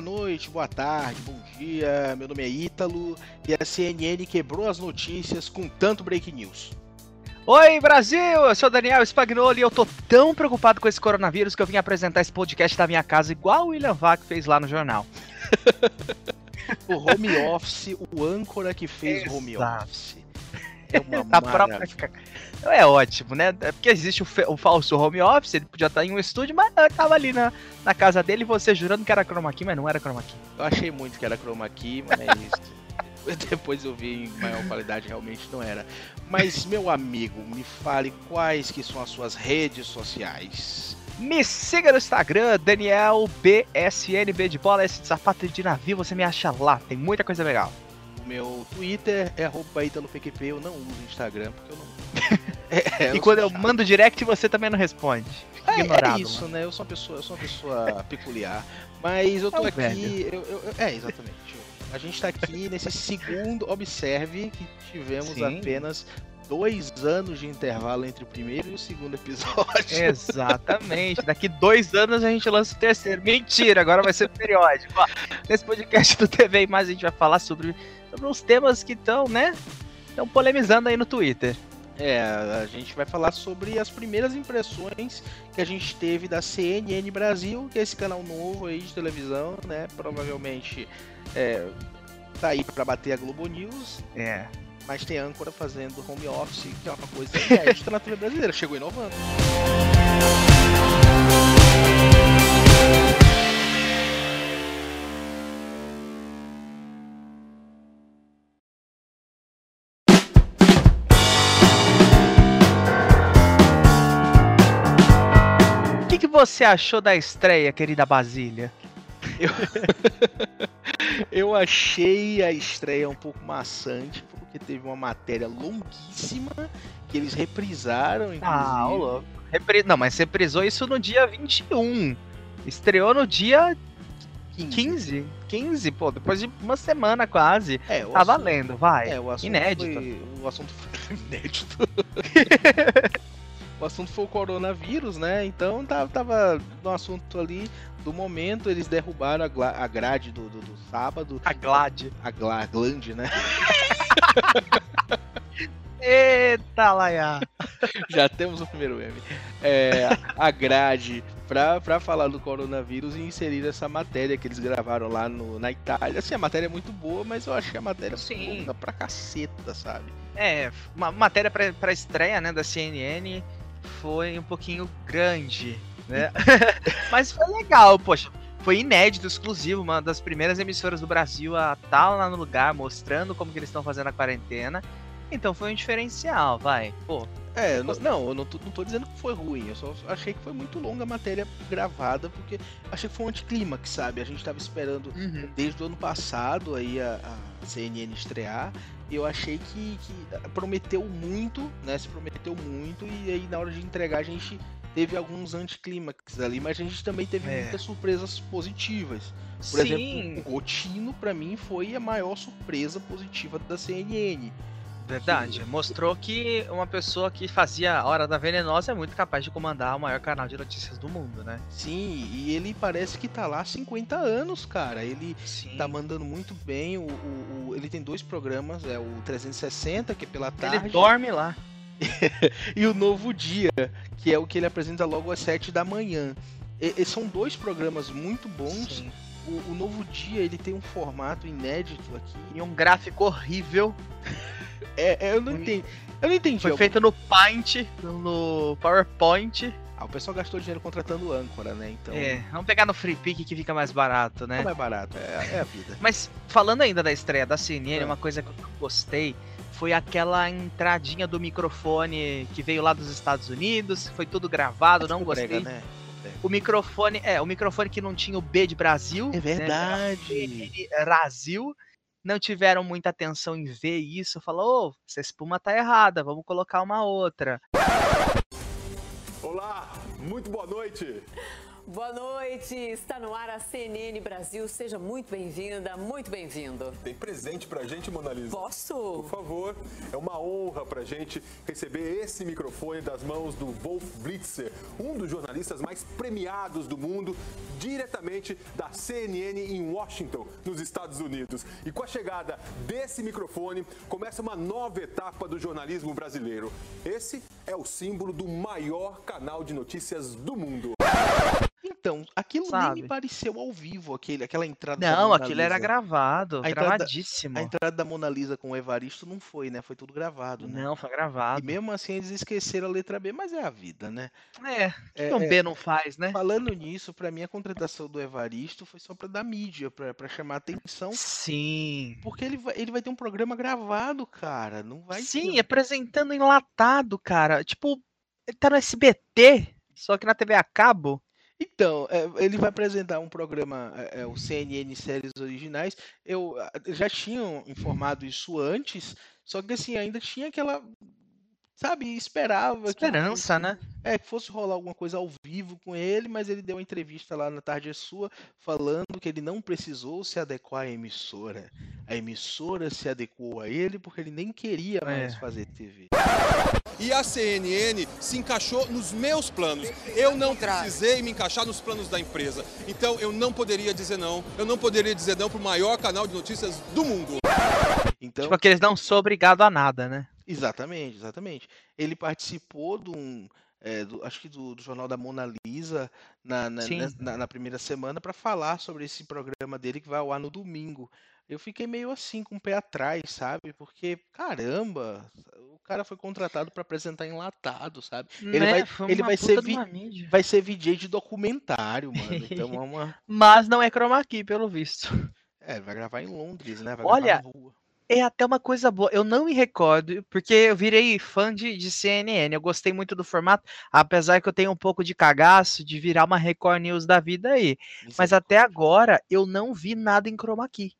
boa noite, boa tarde, bom dia. Meu nome é Ítalo e a CNN quebrou as notícias com tanto break news. Oi, Brasil! Eu sou o Daniel Spagnoli e eu tô tão preocupado com esse coronavírus que eu vim apresentar esse podcast da minha casa igual o William Vac fez lá no jornal. o home office, o âncora que fez o home office. É uma a própria... É ótimo, né? É porque existe o, o, falso home office, ele podia estar em um estúdio, mas eu tava ali na, na casa dele, você jurando que era chroma key, mas não era chroma key. Eu achei muito que era chroma key, mas depois eu vi em maior qualidade, realmente não era. Mas, meu amigo, me fale quais que são as suas redes sociais. Me siga no Instagram, Daniel BSNB de bola, esse sapato de navio, você me acha lá, tem muita coisa legal. Meu Twitter é ItaloPQP, eu não uso Instagram porque eu não. é, é, e quando eu mando direct, você também não responde. Fica é, ignorado. É isso, mano. né? Eu sou uma pessoa, eu sou uma pessoa peculiar. Mas eu tô é aqui. Eu, eu, é, exatamente. A gente tá aqui nesse segundo. Observe que tivemos Sim. apenas dois anos de intervalo entre o primeiro e o segundo episódio. Exatamente. Daqui dois anos a gente lança o terceiro. Mentira, agora vai ser periódico. nesse podcast do TV mais a gente vai falar sobre, sobre uns temas que estão, né? Estão polemizando aí no Twitter. É, a gente vai falar sobre as primeiras impressões que a gente teve da CNN Brasil, que é esse canal novo aí de televisão, né? Provavelmente é, tá aí para bater a Globo News. É mas tem âncora fazendo home office, que é uma coisa inédita na TV brasileira, chegou inovando. Você achou da estreia, querida Basília? Eu... eu achei a estreia um pouco maçante, porque teve uma matéria longuíssima que eles reprisaram, inclusive. Ah, louco. Repri... Não, mas reprisou isso no dia 21. Estreou no dia 15. 15, 15 pô, depois de uma semana quase. É, tá assunto... valendo, vai. É, o assunto inédito. Foi... O assunto foi inédito. o assunto foi o coronavírus, né? Então tava no assunto ali do momento, eles derrubaram a, a grade do, do, do, sábado. A glade. A, gla glande, né? Eita, Laia! Já temos o primeiro M. É, a grade pra, pra falar do coronavírus e inserir essa matéria que eles gravaram lá no, na Itália. Assim, a matéria é muito boa, mas eu achei a matéria Sim. longa pra caceta, sabe? É, uma matéria pra, pra estreia, né, da CNN foi um pouquinho grande, né? mas foi legal, poxa foi inédito, exclusivo, uma das primeiras emissoras do Brasil a estar tá lá no lugar, mostrando como que eles estão fazendo a quarentena. Então foi um diferencial, vai. Pô. É, não, não, eu não tô, não tô dizendo que foi ruim, eu só achei que foi muito longa a matéria gravada, porque achei que foi um anticlímax, sabe? A gente tava esperando uhum. desde o ano passado aí a, a CNN estrear, eu achei que, que prometeu muito, né? Se prometeu muito, e aí na hora de entregar a gente teve alguns anticlímax ali, mas a gente também teve é. muitas surpresas positivas. Por Sim. exemplo, o Gotino, para mim, foi a maior surpresa positiva da CNN. Verdade. Mostrou que uma pessoa que fazia a Hora da Venenosa é muito capaz de comandar o maior canal de notícias do mundo, né? Sim, e ele parece que tá lá há 50 anos, cara. Ele Sim. tá mandando muito bem. O, o, o, ele tem dois programas, é o 360, que é pela tarde. Ele dorme lá. e o Novo Dia, que é o que ele apresenta logo às 7 da manhã. E, e são dois programas muito bons. O, o, Novo Dia ele tem um formato inédito aqui. E um gráfico horrível. é, é, eu não entendi. Eu não entendi. Foi feito no Paint, no PowerPoint. Ah, o pessoal gastou dinheiro contratando âncora, né? Então... É, vamos pegar no Free Pick que fica mais barato, né? É mais barato, é, é a vida. Mas falando ainda da estreia da CNN, é. uma coisa que eu gostei foi aquela entradinha do microfone que veio lá dos Estados Unidos, foi tudo gravado, não gostei. Prega, né? O microfone, é, o microfone que não tinha o B de Brasil. É verdade. Né? Brasil. Não tiveram muita atenção em ver isso. Falou, oh, essa espuma tá errada, vamos colocar uma outra. Olá, muito boa noite. Boa noite, está no ar a CNN Brasil. Seja muito bem-vinda, muito bem-vindo. Tem presente pra gente, Mona Lisa? Posso? Por favor, é uma honra pra gente receber esse microfone das mãos do Wolf Blitzer, um dos jornalistas mais premiados do mundo, diretamente da CNN em Washington, nos Estados Unidos. E com a chegada desse microfone, começa uma nova etapa do jornalismo brasileiro. Esse é o símbolo do maior canal de notícias do mundo. Então, aquilo Sabe? nem me pareceu ao vivo, aquele, aquela entrada Não, Mona aquilo era gravado, A entrada- gravadíssimo. A entrada da Mona Lisa com o Evaristo não foi, né? Foi tudo gravado, né? Não, foi E gravado. mesmo assim eles esqueceram a letra B, mas é a vida, né? É, o que É, um é, B não faz, né? Falando nisso, pra mim a contratação do Evaristo foi só pra dar mídia, pra, pra chamar atenção. Sim. Porque ele vai, ele vai ter um programa gravado, cara. Não vai Sim, ter... apresentando enlatado, cara. Tipo, ele tá no SBT, só que na TV a cabo. Então, é, ele vai apresentar um programa, é, é, o CNN Séries Originais. Eu ah, já tinham informado isso antes, só que assim, ainda tinha aquela. Sabe, esperava que Esperança, fosse, né? é, que fosse rolar alguma coisa ao vivo com ele, mas ele deu uma entrevista lá na Tarde é Sua, falando que ele não precisou se adequar à emissora. A emissora se adequou a ele porque ele nem queria mais É. fazer TV. E a CNN se encaixou nos meus planos. Eu não precisei me encaixar nos planos da empresa. Então eu não poderia dizer não. Eu não poderia dizer não para o maior canal de notícias do mundo. Então, Tipo, que eles não são obrigados a nada, né? Exatamente, exatamente. Ele participou de um, é, do- acho que do, do Jornal da Mona Lisa na, na, na- na primeira semana para falar sobre esse programa dele que vai ao ar no domingo. Eu fiquei meio assim, com o pé atrás, sabe? Porque, caramba, o cara foi contratado para apresentar enlatado, sabe? Ele Né? vai- Foi ele vai ser vi-. Vai ser VJ de documentário, mano. Então é uma. Mas não é chroma key, pelo visto. É, vai gravar em Londres, né? Vai Olha, gravar na rua. É até uma coisa boa. Eu não me recordo, porque eu virei fã de, de CNN. Eu gostei muito do formato, apesar que eu tenho um pouco de cagaço de virar uma Record News da vida aí. Mas até agora eu não vi nada em chroma key.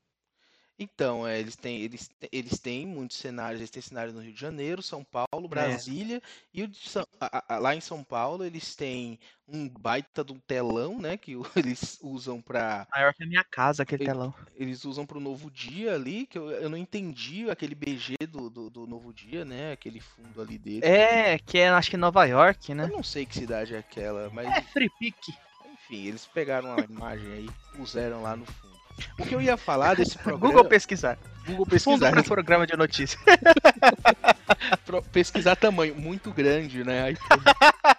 Então, é, eles têm, eles, eles têm muitos cenários, eles têm cenário no Rio de Janeiro, São Paulo, Brasília, e o de São- a- a- lá em São Paulo eles têm um baita de um telão, né, que eles usam para Maior que a minha casa, aquele Ele- telão. eles usam para o Novo Dia ali, que eu, eu não entendi aquele BG do, do, do Novo Dia, né, aquele fundo ali dele. É, que é acho que Nova York, Eu né? não sei que cidade é aquela, mas É Free Pick. enfim, eles pegaram a imagem aí, puseram lá no fundo. O que eu ia falar desse programa, Google pesquisar. Google Fundo pesquisar, pro programa de notícias. pesquisar tamanho muito grande, né?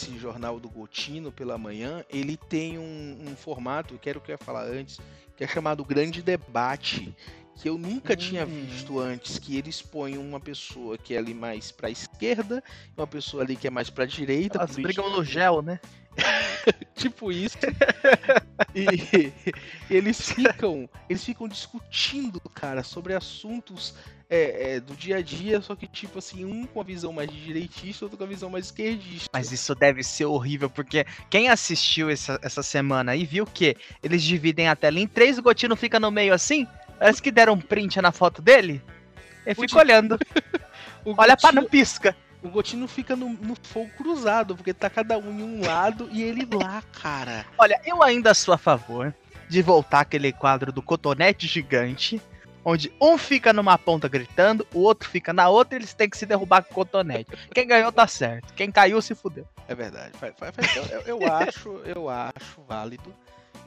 esse jornal do Gotino pela manhã, ele tem um, um formato, eu quero que eu ia falar antes, que é chamado Grande Debate, que eu nunca tinha Hum. visto antes, que eles põem uma pessoa que é ali mais pra esquerda, uma pessoa ali que é mais pra direita, Elas brigam no gel, né? tipo isso. e eles ficam, eles ficam discutindo, cara, sobre assuntos é, é, do dia a dia, só que tipo assim, um com a visão mais direitista, outro com a visão mais esquerdista. Mas isso deve ser horrível, porque quem assistiu essa, essa semana e viu que eles dividem a tela em três, o Gotino fica no meio assim, parece que deram um print na foto dele. Ele fica olhando, O olha pra Gotino- não pisca. O Gotino fica no, no fogo cruzado, porque tá cada um em um lado e ele lá, cara. Olha, eu ainda sou a favor de voltar aquele quadro do cotonete gigante, onde um fica numa ponta gritando, o outro fica na outra e eles têm que se derrubar com o cotonete. Quem ganhou tá certo, quem caiu se fudeu. É verdade. Eu, eu- acho, eu acho válido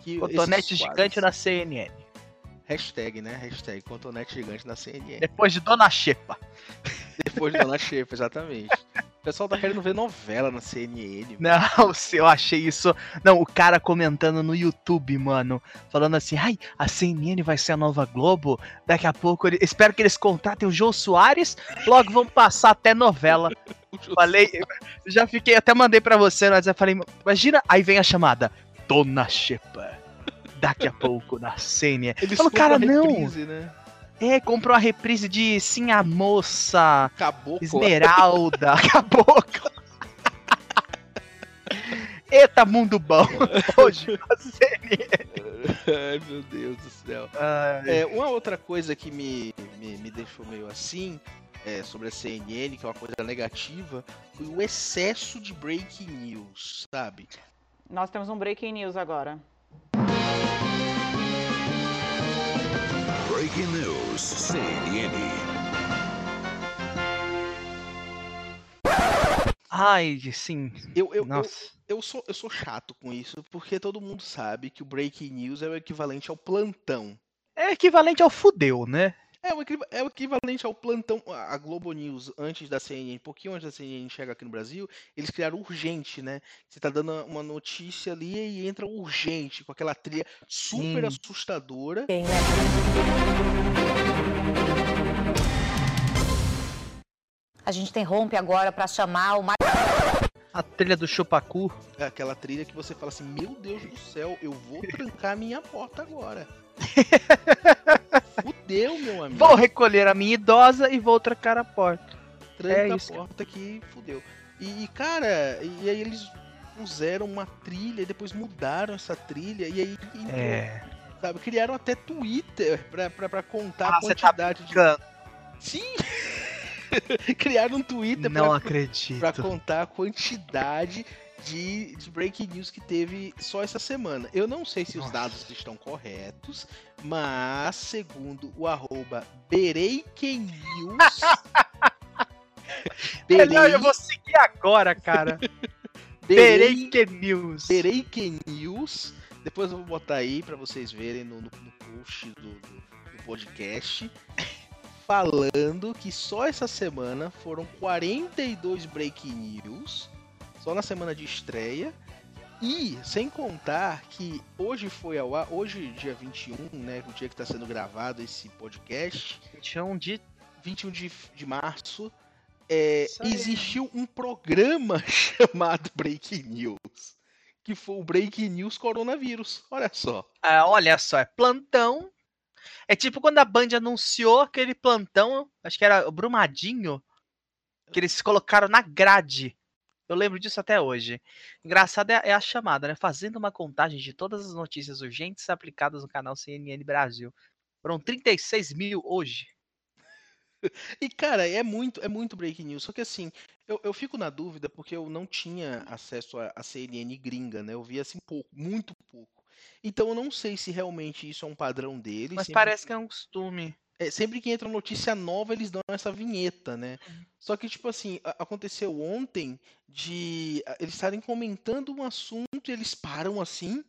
que Cotonete esses gigante quadros- na CNN. Hashtag, né? Hashtag cotonete gigante na CNN. Depois de Dona Xepa. Depois de Dona Chefa, exatamente. O pessoal tá querendo ver novela na CNN. Não, se eu achei isso. Não, o cara comentando no YouTube, mano. Falando assim, ai, a CNN vai ser a nova Globo. Daqui a pouco, ele- espero que eles contratem o João Soares. Logo vão passar até novela. Falei, já fiquei, até mandei pra você, mas eu falei, imagina, aí vem a chamada. Dona Xepa. Daqui a pouco na CNN. Eles Falou, cara, não. reprise, né? É, comprou a reprise de Sim a Moça, Caboclo. Esmeralda, Caboclo. Eita, mundo bom. Hoje, a CNN. Ai, meu Deus do céu. É, uma outra coisa que me, me, me deixou meio assim é, sobre a CNN, que é uma coisa negativa, foi o excesso de breaking news, sabe? Nós temos um breaking news agora. Breaking news, CNN. Ai, sim. Eu, eu, eu, Nossa. eu, sou, eu sou chato com isso, porque todo mundo sabe que o breaking news é o equivalente ao plantão. É equivalente ao fudeu, né? É o, é o equivalente ao plantão. A Globo News, antes da CNN, um pouquinho antes da CNN chegar aqui no Brasil, eles criaram urgente, né? Você tá dando uma notícia ali e entra urgente, com aquela trilha super Sim. assustadora. A gente interrompe agora para chamar o. A trilha do chupacu. É aquela trilha que você fala assim: Meu Deus do céu, eu vou trancar minha porta agora. Fudeu, meu amigo. Vou recolher a minha idosa e vou trancar a porta. Tranca é a isso, porta que fudeu. E, cara, e aí eles puseram uma trilha e depois mudaram essa trilha e aí entrou, É. sabe, criaram até Twitter pra, pra, pra contar Ah, a tá quantidade de. brincando. Sim! criaram um Twitter Não pra, acredito. pra contar a quantidade de, de breaking news que teve só essa semana. Eu não sei se os dados estão corretos, mas segundo o arroba BereikenNews. Melhor, eu vou seguir agora, cara. Berei- Berei News. Bereiken News. Depois eu vou botar aí pra vocês verem no, no- no post do, do- do podcast. Falando que só essa semana foram 42 breaking news. Só na semana de estreia. E sem contar que hoje foi ao ar, hoje, dia 21, né? O dia que está sendo gravado esse podcast, 21 de 21 de, de março, é, existiu um programa chamado Breaking News. Que foi o Breaking News Coronavírus. Olha só. Ah, olha só, é plantão. É tipo quando a Band anunciou aquele plantão, acho que era o Brumadinho, que eles colocaram na grade. Eu lembro disso até hoje. Engraçado é, é a chamada, né? Fazendo uma contagem de todas as notícias urgentes aplicadas no canal CNN Brasil. Foram 36 mil hoje. E, cara, é muito, é muito breaking news. Só que assim, eu, eu fico na dúvida porque eu não tinha acesso à CNN gringa, né? Eu vi assim pouco, muito pouco. Então eu não sei se realmente isso é um padrão deles. Mas sempre- parece que é um costume. É, sempre que entra notícia nova, eles dão essa vinheta, né? Uhum. Só que, tipo assim, aconteceu ontem de eles estarem comentando um assunto e eles param assim.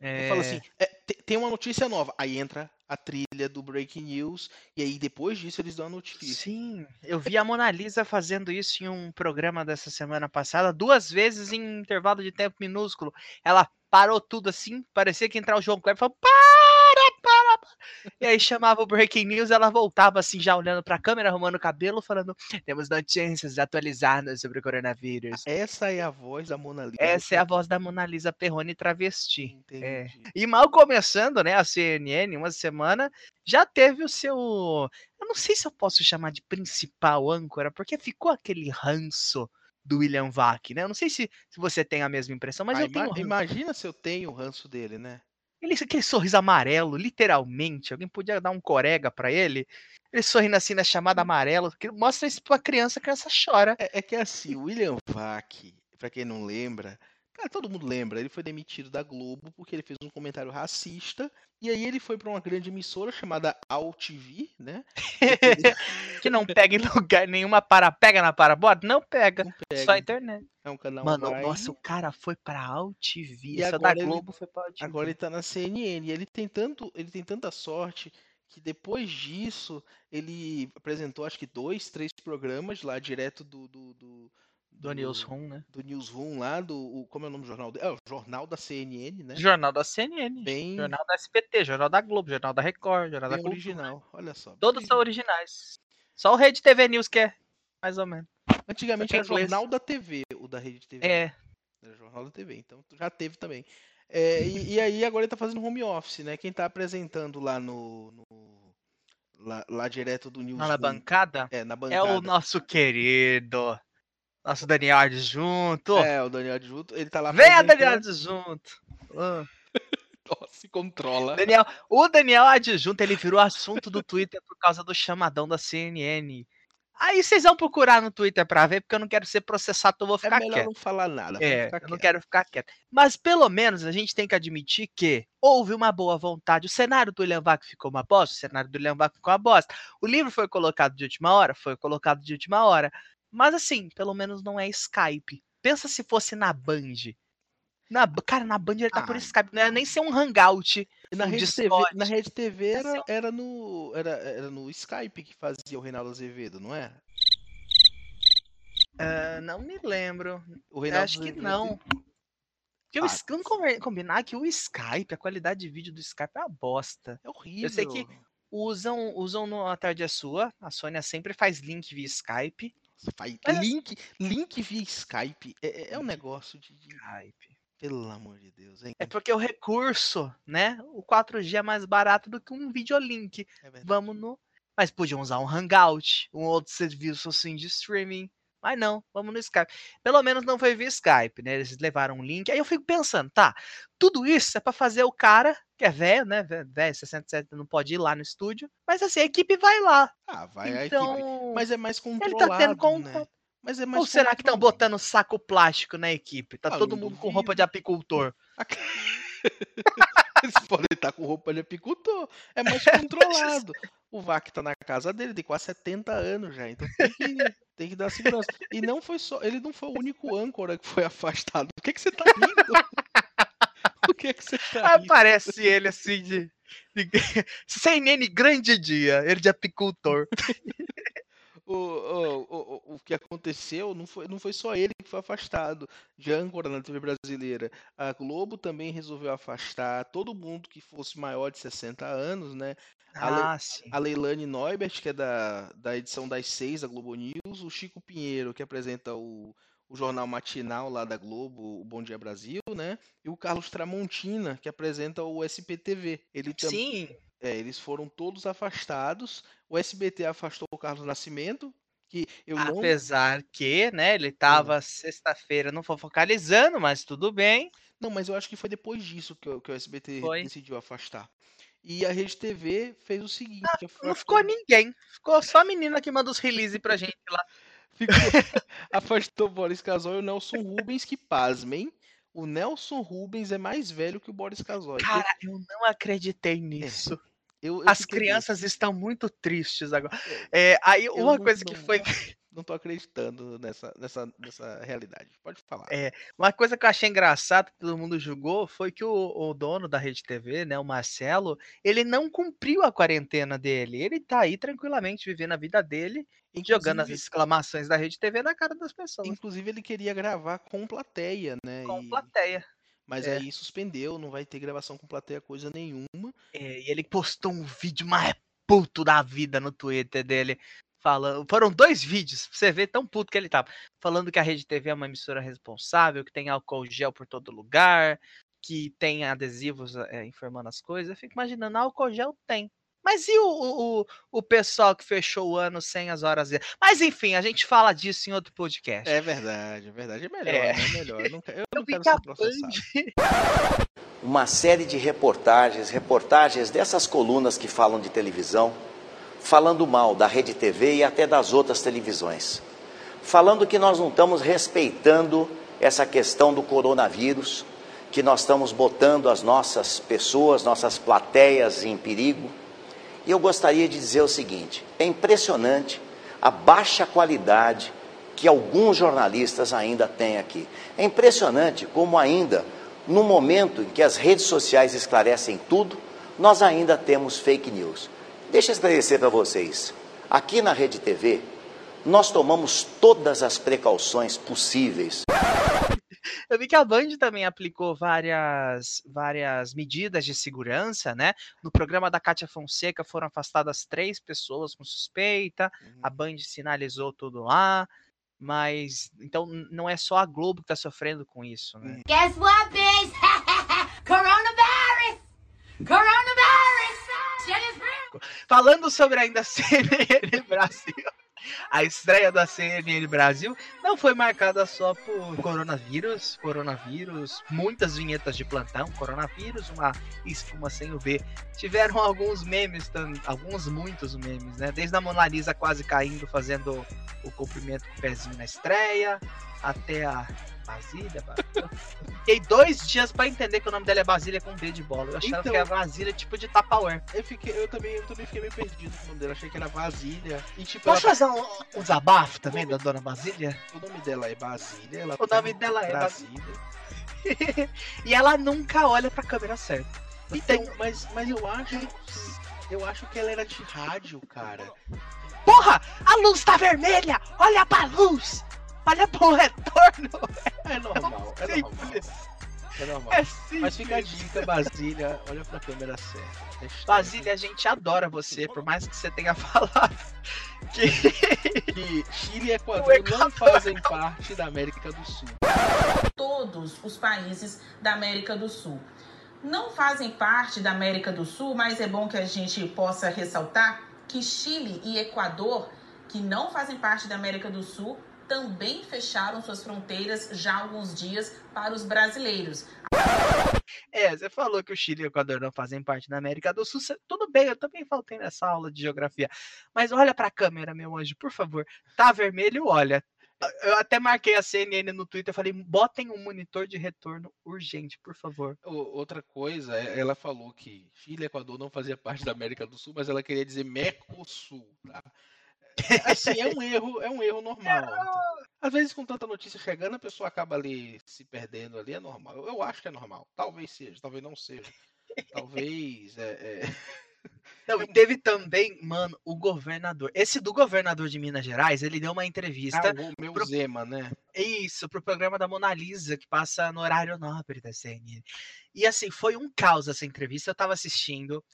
É, Eu falo assim, "É, te- tem uma notícia nova. Aí entra a trilha do Breaking News. E aí, depois disso, eles dão a notícia. Sim, eu vi a Mona Lisa fazendo isso em um programa dessa semana passada, duas vezes em intervalo de tempo minúsculo. Ela parou tudo assim, parecia que entrar o João Kleber e falou: para, para. E aí chamava o Breaking News, ela voltava assim, já olhando pra câmera, arrumando o cabelo, falando: temos notícias atualizadas sobre o coronavírus. Essa é a voz da Mona Lisa. Essa é a voz da Mona Lisa Perrone travesti. É. E mal começando, né, a CNN, uma semana, já teve o seu. Eu não sei se eu posso chamar de principal âncora, porque ficou aquele ranço do William Vac, né? Eu não sei se, se você tem a mesma impressão, mas Ah, eu tenho. ima- ranço. Imagina se eu tenho o ranço dele, né? Ele, aquele sorriso amarelo, literalmente. Alguém podia dar um corega pra ele? Ele sorrindo assim na chamada amarela. que Mostra isso pra criança, a criança chora. É, é que assim, o William Vac, pra quem não lembra, cara, todo mundo lembra, ele foi demitido da Globo porque ele fez um comentário racista. E aí ele foi pra uma grande emissora chamada AltV, né? que não pega em lugar nenhuma para. Pega na parabola? Não pega. Não Só a pega, internet. é um canal Mano, online. nossa, o cara foi pra AltV. E Essa da agora ele- Globo foi pra AltV. Agora ele tá na CNN. E ele tem tanto, ele tem tanta sorte que depois disso ele apresentou acho que dois, três programas lá direto do do, do, Do Newsroom, né? do Newsroom lá, do o- como é o nome do jornal? dele? É o jornal da CNN, né? Jornal da CNN, Bem, Jornal da SPT, Jornal da Globo, Jornal da Record, Jornal da bem Cultura. original. Olha só. Todos bem são originais. Só o Rede TV News que é, mais ou menos. Antigamente era é inglês. Jornal da TV, o da Rede TV. É, Era Jornal da TV, então já teve também. É, e, e aí agora ele tá fazendo home office, né? Quem tá apresentando lá no, no- Lá, lá direto do News. Lá na bancada? É, na É bancada. o nosso querido. Nosso Daniel Adjunto. É, o Daniel Adjunto, ele tá lá Venha, Daniel apresentando- Adjunto. Ah. Nossa, se controla. Daniel, o Daniel Adjunto, ele virou assunto do Twitter por causa do chamadão da CNN. Aí vocês vão procurar no Twitter pra ver, porque eu não quero ser processado, então eu vou É ficar melhor quieto. não falar nada. É, ficar eu não quieto. quero ficar quieto. Mas pelo menos a gente tem que admitir que houve uma boa vontade. O cenário do William Vac ficou uma bosta, o cenário do William Vac ficou uma bosta. O livro foi colocado de última hora, foi colocado de última hora. Mas assim, pelo menos não é Skype. Pensa se fosse na Band. Na, cara, na Band ele tá por Ah. Skype, não era nem ser um hangout. Na um Rede, TV, na Rede TV Ia era, era, no, era, era no Skype que fazia o Reinaldo Azevedo, não é? Ah, não me lembro. O Eu acho que não. Porque o Ah, Sky- vamos combinar que o Skype, a qualidade de vídeo do Skype é uma bosta. É horrível. sei que- usam usam no A Tarde é Sua. A Sônia sempre faz link via Skype. Faz link, link via Skype é, é- é um negócio de, de- Skype. Pelo amor de Deus, hein? É porque o recurso, né? O 4G é mais barato do que um videolink. É. Vamos no. Mas podiam usar um Hangout, um outro serviço assim de streaming. Mas não, vamos no Skype. Pelo menos não foi via Skype, né? Eles levaram um link. Aí eu fico pensando, tá, tudo isso é pra fazer o cara, que é velho, né? ve- Velho, 67 não pode ir lá no estúdio. Mas assim, a equipe vai lá. Ah, vai a então, equipe. Mas é mais ele controlado, tá tendo né? contato. Mas é mais Ou será que estão botando saco plástico na equipe? Tá Ah, todo mundo com roupa de apicultor. Eles podem estar com roupa de apicultor. É mais controlado. O Vac tá na casa dele, tem quase 70 anos já, então tem que, tem que dar segurança. E não foi só, ele não foi o único âncora que foi afastado. Por que, que você tá rindo? Por que, que você tá rindo? Aparece ele assim de. de... CNN grande dia, ele de apicultor. O, o, o, o que aconteceu não foi, não foi só ele que foi afastado de âncora na TV brasileira. A Globo também resolveu afastar todo mundo que fosse maior de 60 anos, né? Ah, sim. a Leilane Neubert, que é da, da edição das seis da Globo News, o Chico Pinheiro, que apresenta o, o jornal matinal lá da Globo, o Bom Dia Brasil, né? E o Carlos Tramontina, que apresenta o SPTV. Ele Sim. É, eles foram todos afastados. O SBT afastou o Carlos Nascimento, que eu não. Apesar que, né, ele tava sexta-feira, não focalizando, mas tudo bem. Não, mas eu acho que foi depois disso que, o- que o SBT Foi. decidiu afastar. E a Rede TV fez o seguinte: Não afastou- ficou ninguém. Ficou só a menina que manda os release pra gente lá. Ficou- afastou o Boris Casoy e o Nelson Rubens, que pasmem, o Nelson Rubens é mais velho que o Boris Casoy. Cara, eu não acreditei nisso. Eu- eu As crianças estão muito tristes agora. É, aí Eu uma não- coisa que não- foi Não tô acreditando nessa, nessa, nessa realidade. Pode falar. É, uma coisa que eu achei engraçado que todo mundo julgou foi que o, o dono da Rede TV, né, o Marcelo, ele não cumpriu a quarentena dele. Ele tá aí tranquilamente vivendo a vida dele, jogando as exclamações da Rede TV na cara das pessoas. Inclusive, ele queria gravar com plateia, né? Com e- plateia. Mas É. aí suspendeu, não vai ter gravação com plateia coisa nenhuma. É, e ele postou um vídeo mais puto da vida no Twitter dele. Falando, foram dois vídeos, pra você ver tão puto que ele tava. Falando que a Rede TV é uma emissora responsável, que tem álcool gel por todo lugar, que tem adesivos é, informando as coisas. Eu fico imaginando, álcool gel tem. Mas e o, o, o- pessoal que fechou o ano sem as horas? Mas enfim, a gente fala disso em outro podcast. É verdade, é verdade. É melhor, É. né? É melhor. Eu não, que- eu não Eu quero ser processado. uma série de reportagens, reportagens dessas colunas que falam de televisão, falando mal da Rede TV e até das outras televisões. Falando que nós não estamos respeitando essa questão do coronavírus, que nós estamos botando as nossas pessoas, nossas plateias em perigo. E eu gostaria de dizer o seguinte: é impressionante a baixa qualidade que alguns jornalistas ainda têm aqui. É impressionante como ainda, no momento em que as redes sociais esclarecem tudo, nós ainda temos fake news. Deixa eu esclarecer para vocês. Aqui na Rede TV, nós tomamos todas as precauções possíveis. Eu vi que a Band também aplicou várias, várias medidas de segurança, né? No programa da Cátia Fonseca foram afastadas três pessoas com suspeita, a Band sinalizou tudo lá, mas então não é só a Globo que tá sofrendo com isso, né? Guess what, bitch? Coronavirus! Coronavirus! Falando sobre ainda CNN Brasil. A estreia da CNN Brasil não foi marcada só por coronavírus, coronavírus, muitas vinhetas de plantão, coronavírus, uma espuma sem o V. Tiveram alguns memes, alguns muitos memes, né? Desde a Mona Lisa quase caindo, fazendo o cumprimento com o pezinho na estreia, até a Basília? fiquei dois dias pra entender que o nome dela é Basília com B de bola. Eu achava então, que era Basília tipo de Tupperware. Eu, fiquei, eu, também, eu também fiquei meio perdido com o nome dela. Achei que era Basília. E, tipo, Posso ela... fazer um, um desabafo também da dona Basília? O nome dela é Basília. o nome dela é Basília. e ela nunca olha pra câmera certa. Então, mas, mas eu acho. Eu acho que ela era de rádio, cara. Porra! A luz tá vermelha! Olha pra luz! Olha pro retorno! É normal, é, é normal. É normal. É Mas fica a dica, Basília, olha pra câmera certa. Basília, a gente adora você, por mais que você tenha falado que, que Chile e Equador, Equador não fazem parte da América do Sul. Todos os países da América do Sul não fazem parte da América do Sul, mas é bom que a gente possa ressaltar que Chile e Equador, que não fazem parte da América do Sul, também fecharam suas fronteiras já há alguns dias para os brasileiros. É, você falou que o Chile e o Equador não fazem parte da América do Sul. Tudo bem, eu também faltei nessa aula de geografia. Mas olha para a câmera, meu anjo, por favor. Tá vermelho, olha. Eu até marquei a CNN no Twitter, falei, botem um monitor de retorno urgente, por favor. Outra coisa, é, ela falou que Chile e Equador não fazia parte da América do Sul, mas ela queria dizer Mercosul? Assim, é um erro, é um erro normal. Às vezes, com tanta notícia chegando, a pessoa acaba ali se perdendo ali, é normal. Eu acho que é normal. Talvez seja, talvez não seja. Talvez. É, é... Não, e teve também, mano, o governador. Esse do governador de Minas Gerais, ele deu uma entrevista. Ah, o meu pro... Zema, né? Isso, pro programa da Mona Lisa, que passa no horário nobre da CNN. E assim, foi um caos essa entrevista. Eu tava assistindo.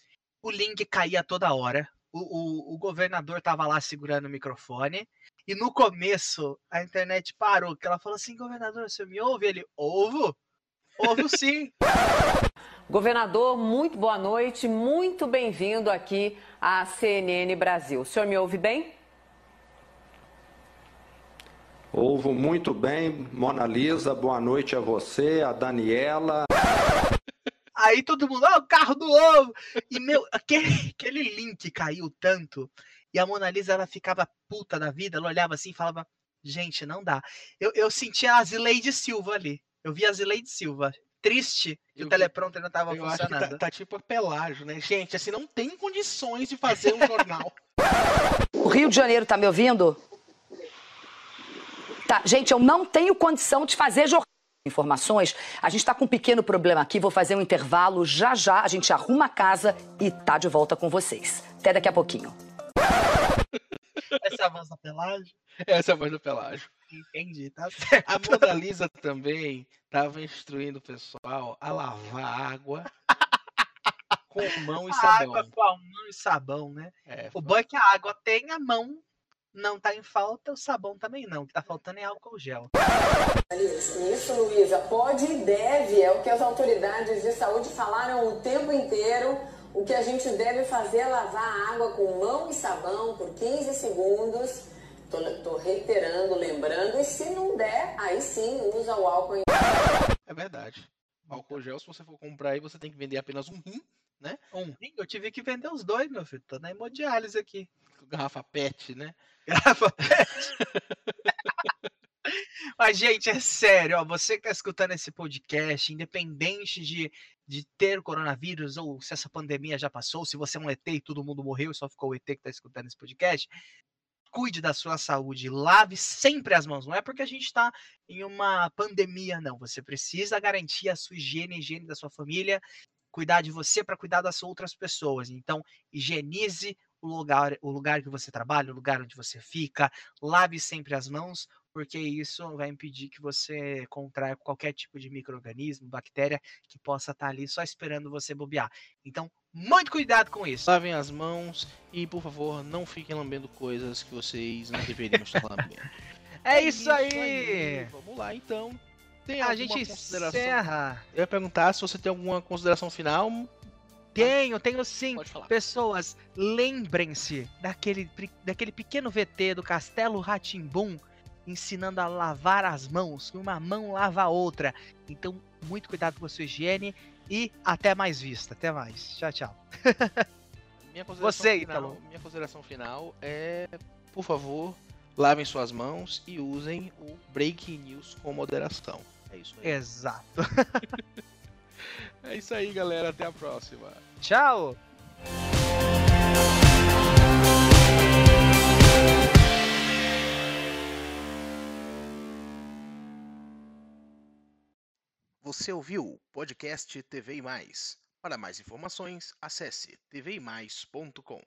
O link caía toda hora o, o, o governador estava lá segurando o microfone. E no começo, a internet parou, que ela falou assim, governador, você me ouve? Ele, ouvo? Ouvo sim. Governador, muito boa noite, muito bem-vindo aqui à CNN Brasil. O senhor me ouve bem? Ouvo muito bem, Mona Lisa, boa noite a você, a Daniela. Aí todo mundo, ó, oh, o carro do ovo! E, meu, aquele, aquele link caiu tanto. E a Mona Lisa, ela ficava puta da vida. Ela olhava assim e falava, gente, não dá. Eu, eu sentia a Zileide Silva ali. Eu vi a Zileide Silva. Triste que eu, o teleprompter não tava funcionando. Tá, tá, tipo pelágio, né? Gente, assim, não tem condições de fazer um jornal. o Rio de Janeiro tá me ouvindo? Tá, gente, eu não tenho condição de fazer jornal informações. A gente está com um pequeno problema aqui, vou fazer um intervalo. Já já a gente arruma a casa e tá de volta com vocês. Até daqui a pouquinho. Essa é a voz da Pelágio? Essa é a voz do Pelágio. Entendi, tá certo. A Mona Lisa também estava instruindo o pessoal a lavar água com mão e sabão. Água com a mão e sabão, né? É, o bom é que a água tem a mão não tá em falta, o sabão também não. O que tá faltando é álcool gel. Isso, Luísa, pode e deve, é o que as autoridades de saúde falaram o tempo inteiro. O que a gente deve fazer é lavar a água com mão e sabão por 15 segundos. Tô, tô reiterando, lembrando, e se não der, aí sim usa o álcool em... É verdade. Álcool gel, se você for comprar aí, você tem que vender apenas um rim, né? Um rim? Eu tive que vender os dois, meu filho. Tô na hemodiálise aqui. Garrafa PET, né? Garrafa PET. Mas, gente, é sério, ó, você que tá escutando esse podcast, independente de, de ter coronavírus ou se essa pandemia já passou, se você é um ET e todo mundo morreu e só ficou o ET que tá escutando esse podcast, cuide da sua saúde, lave sempre as mãos. Não é porque a gente está em uma pandemia, não. Você precisa garantir a sua higiene, a higiene da sua família, cuidar de você para cuidar das outras pessoas. Então, higienize o lugar, o lugar que você trabalha, o lugar onde você fica, lave sempre as mãos, porque isso vai impedir que você contraia qualquer tipo de microorganismo, bactéria que possa estar tá ali só esperando você bobear. Então, muito cuidado com isso. Lavem as mãos e, por favor, não fiquem lambendo coisas que vocês não deveriam estar lambendo. É, é isso aí. aí! Vamos lá, então. Tem a gente encerra. Eu ia perguntar se você tem alguma consideração final, Tenho, tenho sim. Pessoas, lembrem-se daquele, daquele pequeno VT do Castelo Ratimbum ensinando a lavar as mãos, que uma mão lava a outra. Então, muito cuidado com a sua higiene e até mais vista. Até mais. Tchau, tchau. Minha Você, final, Minha consideração final é, por favor, lavem suas mãos e usem o Breaking News com moderação. É isso aí. Exato. é isso aí, galera. Até a próxima. Tchau. Você ouviu o podcast TV Mais. Para mais informações, acesse tvmais.com.